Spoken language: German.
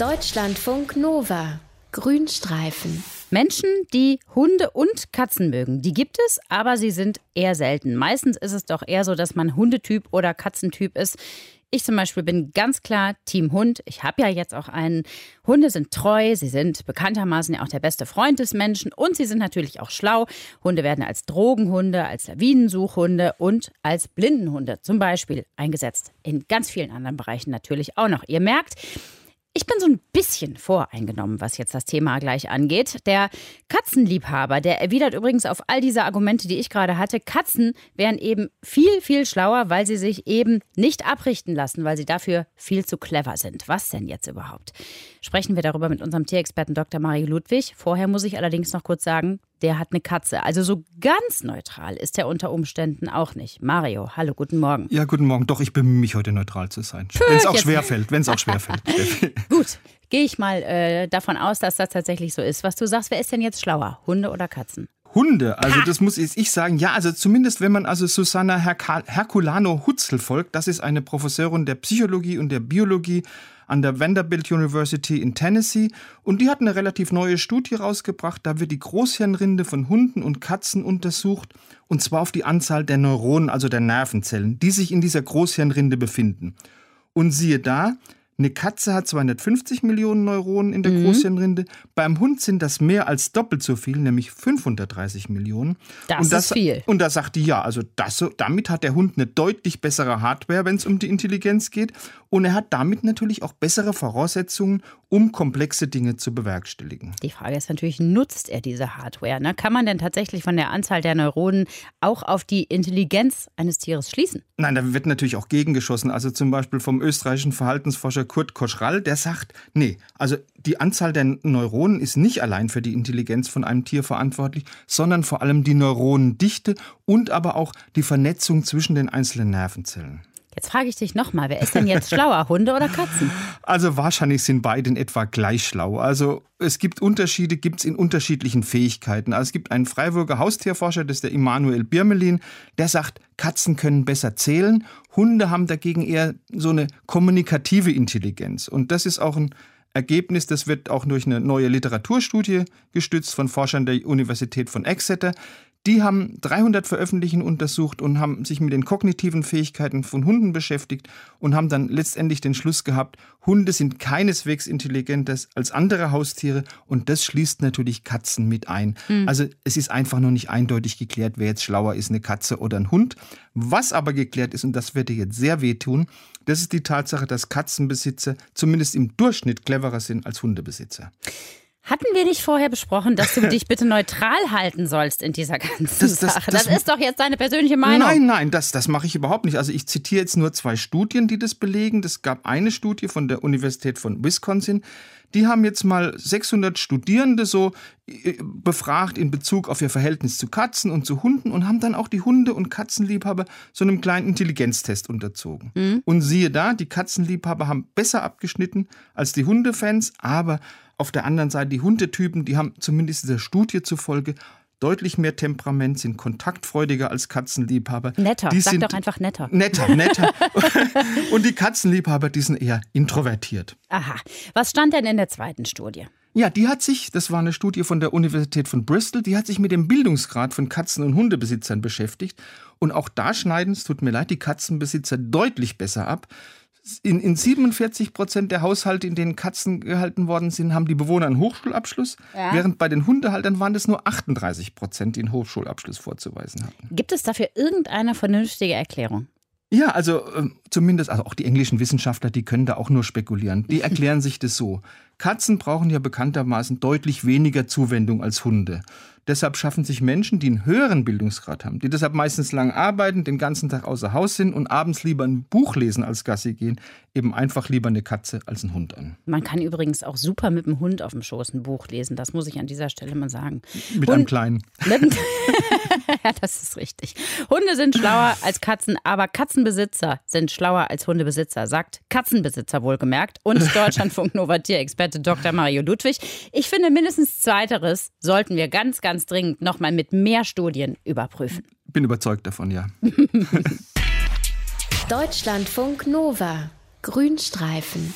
Deutschlandfunk Nova. Grünstreifen. Menschen, die Hunde und Katzen mögen, die gibt es, aber sie sind eher selten. Meistens ist es doch eher so, dass man Hundetyp oder Katzentyp ist. Ich zum Beispiel bin ganz klar Team Hund. Ich habe ja jetzt auch einen. Hunde sind treu, sie sind bekanntermaßen ja auch der beste Freund des Menschen und sie sind natürlich auch schlau. Hunde werden als Drogenhunde, als Lawinensuchhunde und als Blindenhunde zum Beispiel eingesetzt. In ganz vielen anderen Bereichen natürlich auch noch. Ihr merkt, ich bin so ein bisschen voreingenommen, was jetzt das Thema gleich angeht. Der Katzenliebhaber, der erwidert übrigens auf all diese Argumente, die ich gerade hatte, Katzen wären eben viel, viel schlauer, weil sie sich eben nicht abrichten lassen, weil sie dafür viel zu clever sind. Was denn jetzt überhaupt? Sprechen wir darüber mit unserem Tierexperten Dr. Marie Ludwig. Vorher muss ich allerdings noch kurz sagen, der hat eine Katze. Also so ganz neutral ist er unter Umständen auch nicht. Mario, hallo, guten Morgen. Ja, guten Morgen. Doch, ich bemühe mich heute neutral zu sein. Wenn es auch schwerfällt, wenn es auch schwerfällt. Gut, gehe ich mal äh, davon aus, dass das tatsächlich so ist. Was du sagst, wer ist denn jetzt schlauer, Hunde oder Katzen? Hunde, also das muss ich sagen, ja, also zumindest wenn man also Susanna Herculano Hutzel folgt, das ist eine Professorin der Psychologie und der Biologie an der Vanderbilt University in Tennessee und die hat eine relativ neue Studie rausgebracht. Da wird die Großhirnrinde von Hunden und Katzen untersucht und zwar auf die Anzahl der Neuronen, also der Nervenzellen, die sich in dieser Großhirnrinde befinden. Und siehe da, eine Katze hat 250 Millionen Neuronen in der mhm. Großhirnrinde. Beim Hund sind das mehr als doppelt so viel, nämlich 530 Millionen. Das, und das ist viel. Und da sagt die, ja, also das, damit hat der Hund eine deutlich bessere Hardware, wenn es um die Intelligenz geht. Und er hat damit natürlich auch bessere Voraussetzungen, um komplexe Dinge zu bewerkstelligen. Die Frage ist natürlich, nutzt er diese Hardware? Ne? Kann man denn tatsächlich von der Anzahl der Neuronen auch auf die Intelligenz eines Tieres schließen? Nein, da wird natürlich auch gegengeschossen. Also zum Beispiel vom österreichischen Verhaltensforscher Kurt Koschrall, der sagt, nee, also die Anzahl der Neuronen ist nicht allein für die Intelligenz von einem Tier verantwortlich, sondern vor allem die Neuronendichte und aber auch die Vernetzung zwischen den einzelnen Nervenzellen. Jetzt frage ich dich nochmal, wer ist denn jetzt schlauer, Hunde oder Katzen? Also wahrscheinlich sind beide in etwa gleich schlau. Also es gibt Unterschiede, gibt es in unterschiedlichen Fähigkeiten. Also es gibt einen Freiburger Haustierforscher, das ist der Immanuel Birmelin, der sagt, Katzen können besser zählen, Hunde haben dagegen eher so eine kommunikative Intelligenz. Und das ist auch ein Ergebnis, das wird auch durch eine neue Literaturstudie gestützt von Forschern der Universität von Exeter. Die haben 300 Veröffentlichungen untersucht und haben sich mit den kognitiven Fähigkeiten von Hunden beschäftigt und haben dann letztendlich den Schluss gehabt, Hunde sind keineswegs intelligenter als andere Haustiere und das schließt natürlich Katzen mit ein. Mhm. Also es ist einfach noch nicht eindeutig geklärt, wer jetzt schlauer ist, eine Katze oder ein Hund. Was aber geklärt ist, und das wird dir jetzt sehr wehtun, das ist die Tatsache, dass Katzenbesitzer zumindest im Durchschnitt cleverer sind als Hundebesitzer. Hatten wir nicht vorher besprochen, dass du dich bitte neutral halten sollst in dieser ganzen das, das, Sache? Das, das, ist doch jetzt deine persönliche Meinung. Nein, nein, das, das mache ich überhaupt nicht. Also ich zitiere jetzt nur zwei Studien, die das belegen. Es gab eine Studie von der Universität von Wisconsin. Die haben jetzt mal 600 Studierende so äh, befragt in Bezug auf ihr Verhältnis zu Katzen und zu Hunden und haben dann auch die Hunde- und Katzenliebhaber so einem kleinen Intelligenztest unterzogen. Mhm. Und siehe da, die Katzenliebhaber haben besser abgeschnitten als die Hundefans, aber auf der anderen Seite die Hundetypen, die haben zumindest dieser Studie zufolge deutlich mehr Temperament, sind kontaktfreudiger als Katzenliebhaber. Netter, die sag sind doch einfach netter. Netter, netter. Und die Katzenliebhaber, die sind eher introvertiert. Aha. Was stand denn in der zweiten Studie? Ja, die hat sich, das war eine Studie von der Universität von Bristol, die hat sich mit dem Bildungsgrad von Katzen- und Hundebesitzern beschäftigt. Und auch da schneiden, es tut mir leid, die Katzenbesitzer deutlich besser ab in, in 47 Prozent der Haushalte, in denen Katzen gehalten worden sind, haben die Bewohner einen Hochschulabschluss, ja. während bei den Hundehaltern waren es nur 38 Prozent, die einen Hochschulabschluss vorzuweisen hatten. Gibt es dafür irgendeine vernünftige Erklärung? Ja, also äh, zumindest, also auch die englischen Wissenschaftler, die können da auch nur spekulieren. Die erklären sich das so. Katzen brauchen ja bekanntermaßen deutlich weniger Zuwendung als Hunde. Deshalb schaffen sich Menschen, die einen höheren Bildungsgrad haben, die deshalb meistens lang arbeiten, den ganzen Tag außer Haus sind und abends lieber ein Buch lesen als Gassi gehen, eben einfach lieber eine Katze als einen Hund an. Man kann übrigens auch super mit dem Hund auf dem Schoß ein Buch lesen. Das muss ich an dieser Stelle mal sagen. Mit Hund einem kleinen. ja, das ist richtig. Hunde sind schlauer als Katzen, aber Katzenbesitzer sind schlauer als Hundebesitzer, sagt Katzenbesitzer wohlgemerkt und Deutschlandfunk Nova Tierexperte Dr. Mario Ludwig. Ich finde, mindestens zweiteres sollten wir ganz, ganz dringend nochmal mit mehr Studien überprüfen. Bin überzeugt davon, ja. Deutschlandfunk Nova Grünstreifen.